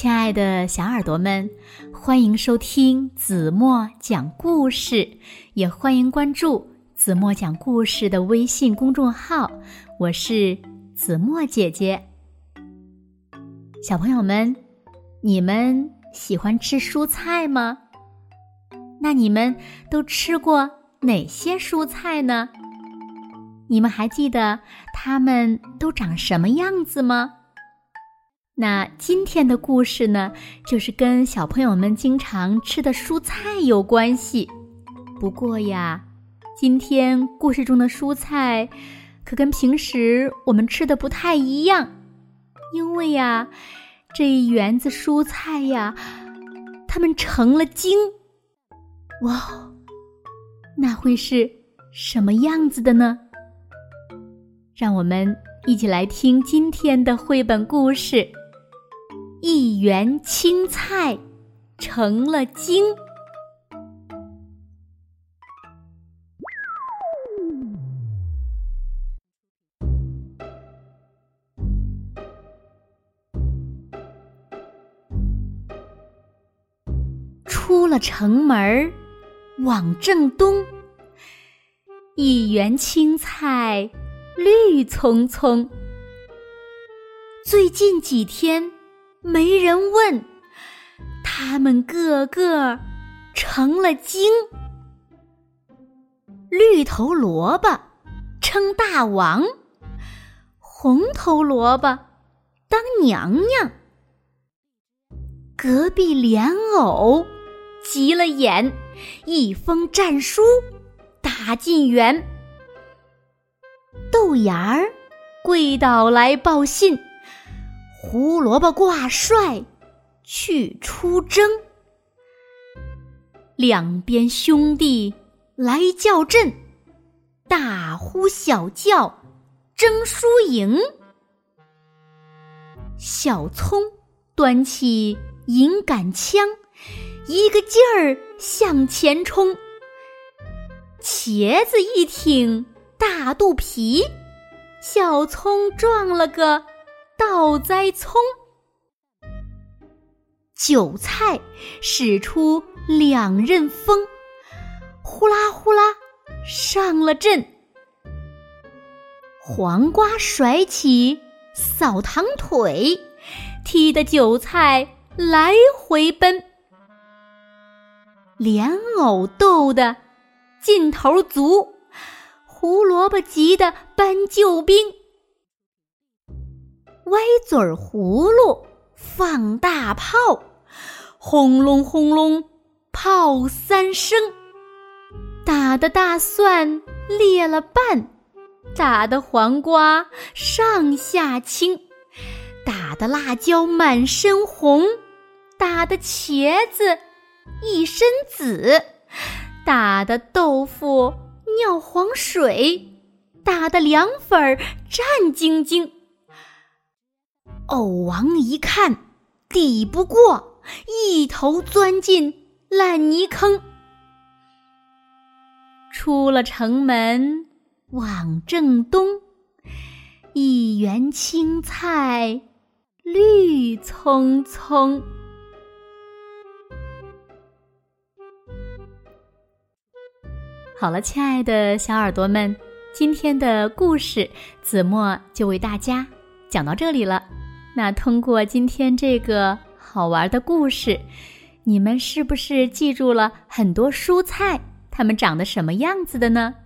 亲爱的小耳朵们，欢迎收听子墨讲故事，也欢迎关注子墨讲故事的微信公众号。我是子墨姐姐。小朋友们，你们喜欢吃蔬菜吗？那你们都吃过哪些蔬菜呢？你们还记得它们都长什么样子吗？那今天的故事呢，就是跟小朋友们经常吃的蔬菜有关系。不过呀，今天故事中的蔬菜可跟平时我们吃的不太一样，因为呀，这一园子蔬菜呀，它们成了精。哇，那会是什么样子的呢？让我们一起来听今天的绘本故事。一园青菜成了精，出了城门往正东，一园青菜绿葱葱。最近几天。没人问，他们个个成了精。绿头萝卜称大王，红头萝卜当娘娘。隔壁莲藕急了眼，一封战书打进园。豆芽儿跪倒来报信。胡萝卜挂帅去出征，两边兄弟来叫阵，大呼小叫争输赢。小葱端起银杆枪，一个劲儿向前冲。茄子一挺大肚皮，小葱撞了个。倒栽葱，韭菜使出两刃锋，呼啦呼啦上了阵。黄瓜甩起扫堂腿，踢得韭菜来回奔。莲藕斗得劲头足，胡萝卜急得搬救兵。歪嘴儿葫芦放大炮，轰隆轰隆炮三声，打的大蒜裂了半，打的黄瓜上下青，打的辣椒满身红，打的茄子一身紫，打的豆腐尿黄水，打的凉粉儿战兢兢。藕王一看，抵不过，一头钻进烂泥坑。出了城门往正东，一园青菜绿葱葱。好了，亲爱的小耳朵们，今天的故事子墨就为大家讲到这里了。那通过今天这个好玩的故事，你们是不是记住了很多蔬菜它们长得什么样子的呢？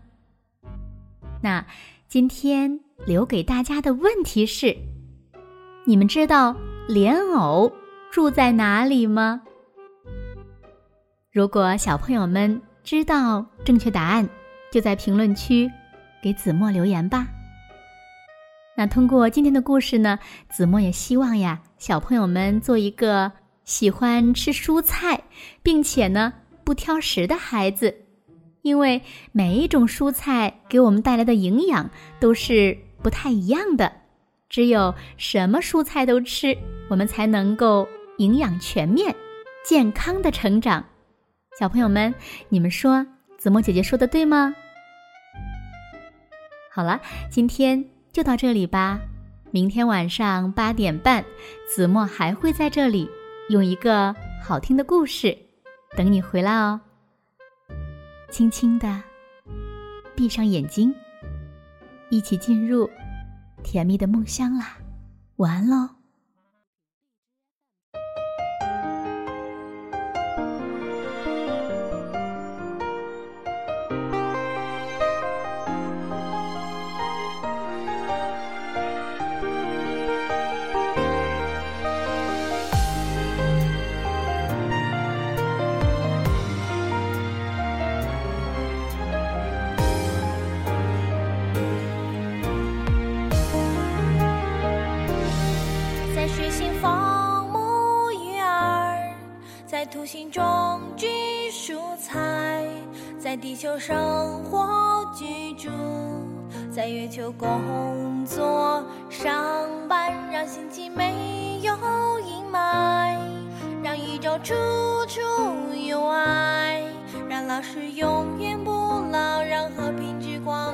那今天留给大家的问题是：你们知道莲藕住在哪里吗？如果小朋友们知道正确答案，就在评论区给子墨留言吧。那通过今天的故事呢，子墨也希望呀，小朋友们做一个喜欢吃蔬菜，并且呢不挑食的孩子，因为每一种蔬菜给我们带来的营养都是不太一样的，只有什么蔬菜都吃，我们才能够营养全面、健康的成长。小朋友们，你们说子墨姐姐说的对吗？好了，今天。就到这里吧，明天晚上八点半，子墨还会在这里用一个好听的故事等你回来哦。轻轻的闭上眼睛，一起进入甜蜜的梦乡啦！晚安喽。在水星放牧鱼儿，在土星种植蔬菜，在地球生活居住，在月球工作上班，让星际没有阴霾，让宇宙处处有爱，让老师永远不老，让和平之光。